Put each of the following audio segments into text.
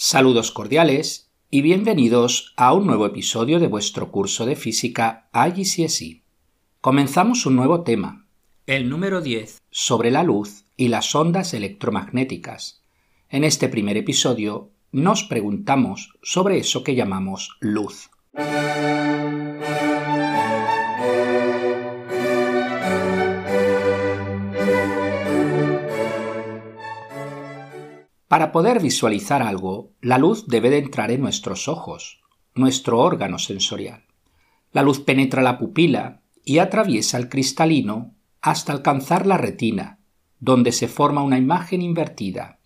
Saludos cordiales y bienvenidos a un nuevo episodio de vuestro curso de física IGCSE. Comenzamos un nuevo tema, el número 10, sobre la luz y las ondas electromagnéticas. En este primer episodio nos preguntamos sobre eso que llamamos luz. Para poder visualizar algo, la luz debe de entrar en nuestros ojos, nuestro órgano sensorial. La luz penetra la pupila y atraviesa el cristalino hasta alcanzar la retina, donde se forma una imagen invertida.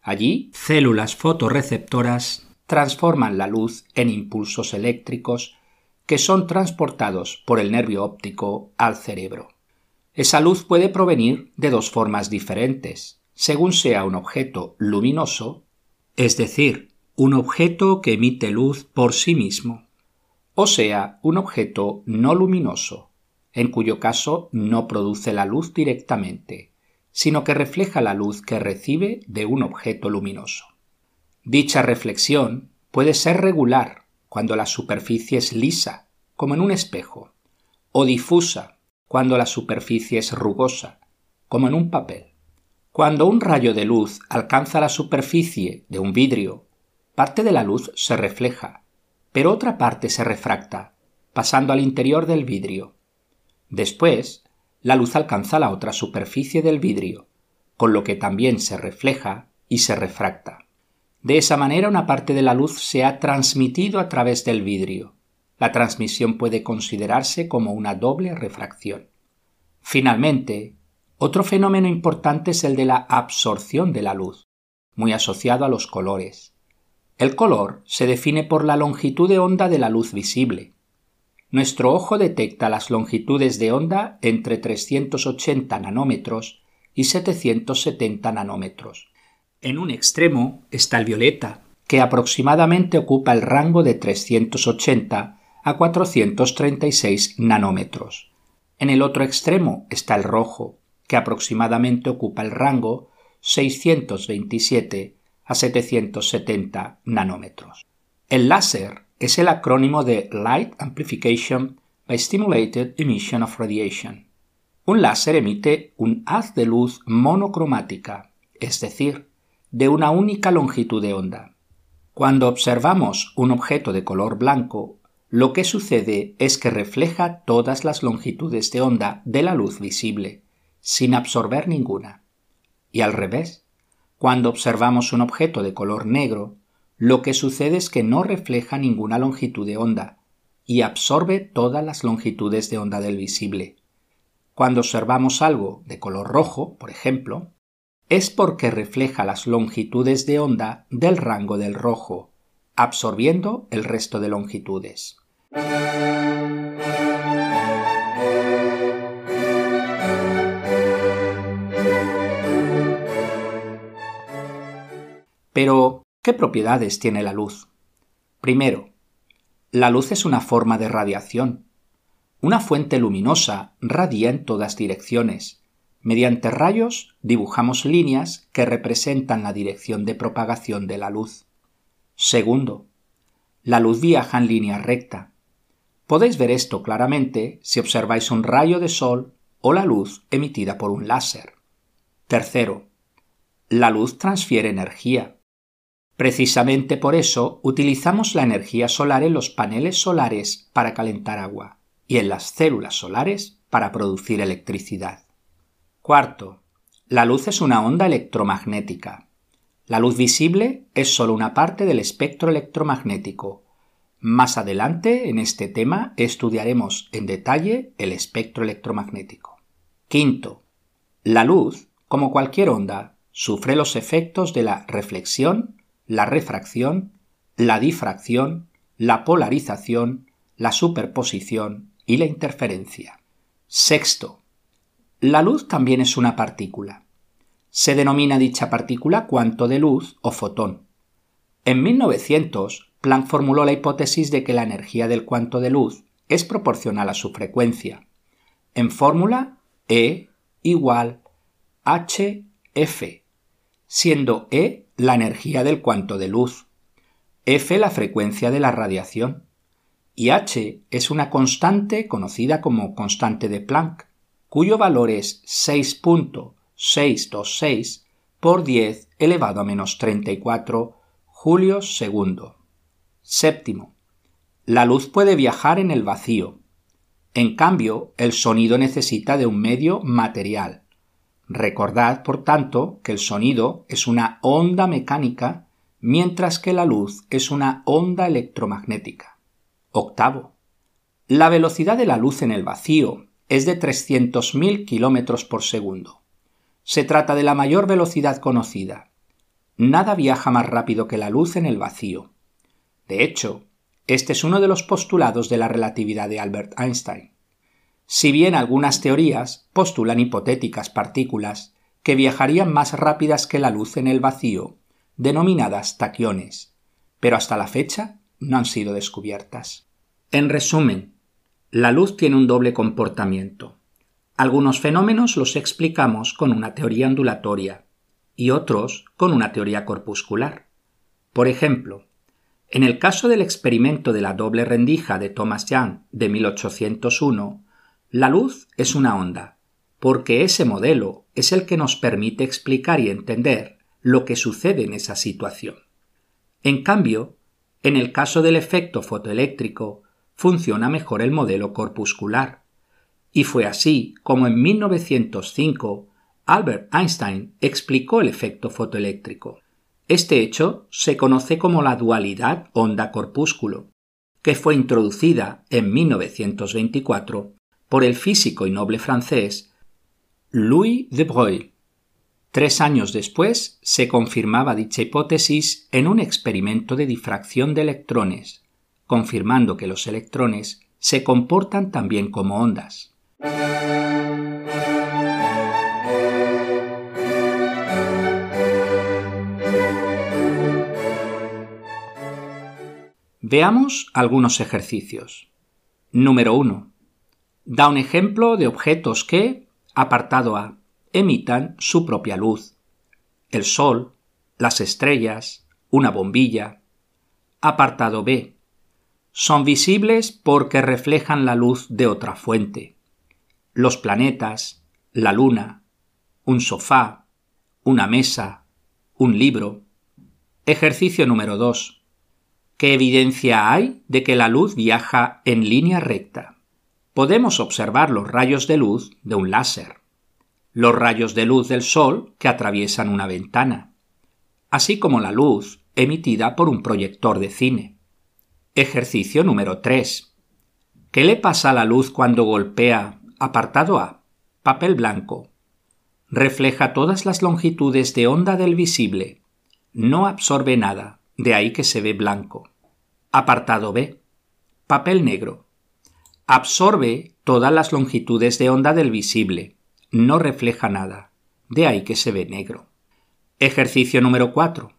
Allí, células fotorreceptoras transforman la luz en impulsos eléctricos que son transportados por el nervio óptico al cerebro. Esa luz puede provenir de dos formas diferentes, según sea un objeto luminoso, es decir, un objeto que emite luz por sí mismo, o sea, un objeto no luminoso, en cuyo caso no produce la luz directamente, sino que refleja la luz que recibe de un objeto luminoso. Dicha reflexión puede ser regular cuando la superficie es lisa, como en un espejo, o difusa cuando la superficie es rugosa, como en un papel. Cuando un rayo de luz alcanza la superficie de un vidrio, parte de la luz se refleja, pero otra parte se refracta, pasando al interior del vidrio. Después, la luz alcanza la otra superficie del vidrio, con lo que también se refleja y se refracta. De esa manera una parte de la luz se ha transmitido a través del vidrio. La transmisión puede considerarse como una doble refracción. Finalmente, otro fenómeno importante es el de la absorción de la luz, muy asociado a los colores. El color se define por la longitud de onda de la luz visible. Nuestro ojo detecta las longitudes de onda entre 380 nanómetros y 770 nanómetros. En un extremo está el violeta, que aproximadamente ocupa el rango de 380 a 436 nanómetros. En el otro extremo está el rojo, que aproximadamente ocupa el rango 627 a 770 nanómetros. El láser es el acrónimo de Light Amplification by Stimulated Emission of Radiation. Un láser emite un haz de luz monocromática, es decir, de una única longitud de onda. Cuando observamos un objeto de color blanco, lo que sucede es que refleja todas las longitudes de onda de la luz visible, sin absorber ninguna. Y al revés, cuando observamos un objeto de color negro, lo que sucede es que no refleja ninguna longitud de onda y absorbe todas las longitudes de onda del visible. Cuando observamos algo de color rojo, por ejemplo, es porque refleja las longitudes de onda del rango del rojo, absorbiendo el resto de longitudes. Pero, ¿qué propiedades tiene la luz? Primero, la luz es una forma de radiación. Una fuente luminosa radia en todas direcciones. Mediante rayos dibujamos líneas que representan la dirección de propagación de la luz. Segundo, la luz viaja en línea recta. Podéis ver esto claramente si observáis un rayo de sol o la luz emitida por un láser. Tercero, la luz transfiere energía. Precisamente por eso utilizamos la energía solar en los paneles solares para calentar agua y en las células solares para producir electricidad. Cuarto, la luz es una onda electromagnética. La luz visible es solo una parte del espectro electromagnético. Más adelante, en este tema, estudiaremos en detalle el espectro electromagnético. Quinto, la luz, como cualquier onda, sufre los efectos de la reflexión, la refracción, la difracción, la polarización, la superposición y la interferencia. Sexto. La luz también es una partícula. Se denomina dicha partícula cuanto de luz o fotón. En 1900, Planck formuló la hipótesis de que la energía del cuanto de luz es proporcional a su frecuencia. En fórmula E igual hf, siendo E la energía del cuanto de luz f la frecuencia de la radiación y h es una constante conocida como constante de Planck, cuyo valor es 6.626 por 10 elevado a menos 34 julios segundo. Séptimo. La luz puede viajar en el vacío. En cambio, el sonido necesita de un medio material. Recordad, por tanto, que el sonido es una onda mecánica, mientras que la luz es una onda electromagnética. Octavo. La velocidad de la luz en el vacío es de 300.000 km por segundo. Se trata de la mayor velocidad conocida. Nada viaja más rápido que la luz en el vacío. De hecho, este es uno de los postulados de la relatividad de Albert Einstein. Si bien algunas teorías postulan hipotéticas partículas que viajarían más rápidas que la luz en el vacío, denominadas taquiones, pero hasta la fecha no han sido descubiertas. En resumen, la luz tiene un doble comportamiento. Algunos fenómenos los explicamos con una teoría ondulatoria y otros con una teoría corpuscular. Por ejemplo, en el caso del experimento de la doble rendija de Thomas Young de 1801, la luz es una onda, porque ese modelo es el que nos permite explicar y entender lo que sucede en esa situación. En cambio, en el caso del efecto fotoeléctrico, funciona mejor el modelo corpuscular. Y fue así como en 1905 Albert Einstein explicó el efecto fotoeléctrico. Este hecho se conoce como la dualidad onda-corpúsculo, que fue introducida en 1924 por el físico y noble francés Louis de Broglie. Tres años después se confirmaba dicha hipótesis en un experimento de difracción de electrones, confirmando que los electrones se comportan también como ondas. Veamos algunos ejercicios. Número 1. Da un ejemplo de objetos que, apartado A, emitan su propia luz. El sol, las estrellas, una bombilla. Apartado B. Son visibles porque reflejan la luz de otra fuente. Los planetas, la luna, un sofá, una mesa, un libro. Ejercicio número 2 ¿Qué evidencia hay de que la luz viaja en línea recta? Podemos observar los rayos de luz de un láser, los rayos de luz del Sol que atraviesan una ventana, así como la luz emitida por un proyector de cine. Ejercicio número 3. ¿Qué le pasa a la luz cuando golpea, apartado A, papel blanco? Refleja todas las longitudes de onda del visible. No absorbe nada, de ahí que se ve blanco. Apartado B. Papel negro. Absorbe todas las longitudes de onda del visible. No refleja nada. De ahí que se ve negro. Ejercicio número 4.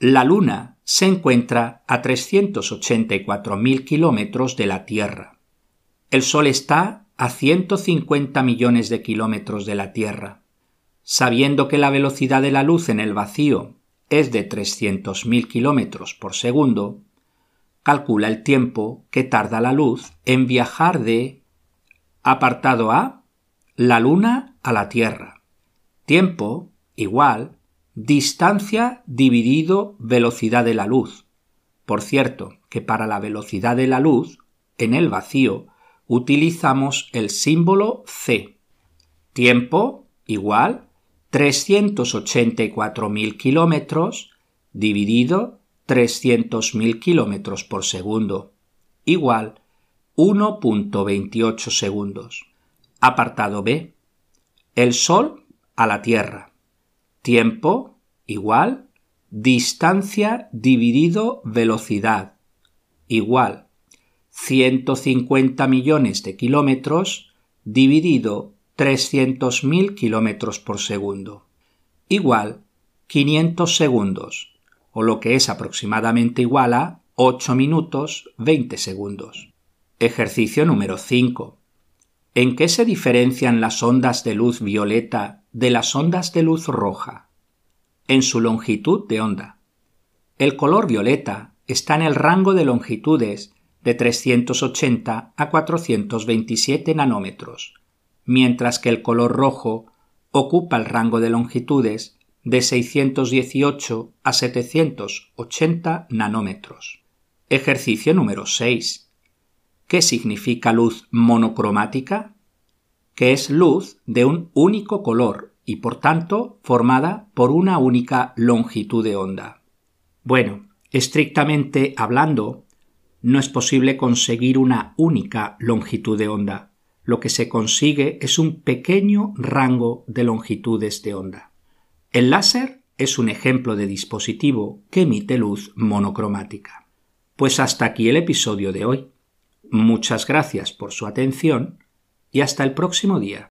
La Luna se encuentra a 384.000 kilómetros de la Tierra. El Sol está a 150 millones de kilómetros de la Tierra. Sabiendo que la velocidad de la luz en el vacío es de 300.000 kilómetros por segundo, calcula el tiempo que tarda la luz en viajar de apartado A, la Luna a la Tierra. Tiempo igual distancia dividido velocidad de la luz. Por cierto, que para la velocidad de la luz, en el vacío, utilizamos el símbolo c. Tiempo igual 384.000 kilómetros dividido 300.000 kilómetros por segundo, igual 1.28 segundos. Apartado B. El Sol a la Tierra. Tiempo igual distancia dividido velocidad, igual 150 millones de kilómetros dividido 300.000 kilómetros por segundo, igual 500 segundos o lo que es aproximadamente igual a 8 minutos 20 segundos. Ejercicio número 5. ¿En qué se diferencian las ondas de luz violeta de las ondas de luz roja? En su longitud de onda. El color violeta está en el rango de longitudes de 380 a 427 nanómetros, mientras que el color rojo ocupa el rango de longitudes de 618 a 780 nanómetros. Ejercicio número 6. ¿Qué significa luz monocromática? Que es luz de un único color y por tanto formada por una única longitud de onda. Bueno, estrictamente hablando, no es posible conseguir una única longitud de onda. Lo que se consigue es un pequeño rango de longitudes de onda. El láser es un ejemplo de dispositivo que emite luz monocromática. Pues hasta aquí el episodio de hoy. Muchas gracias por su atención y hasta el próximo día.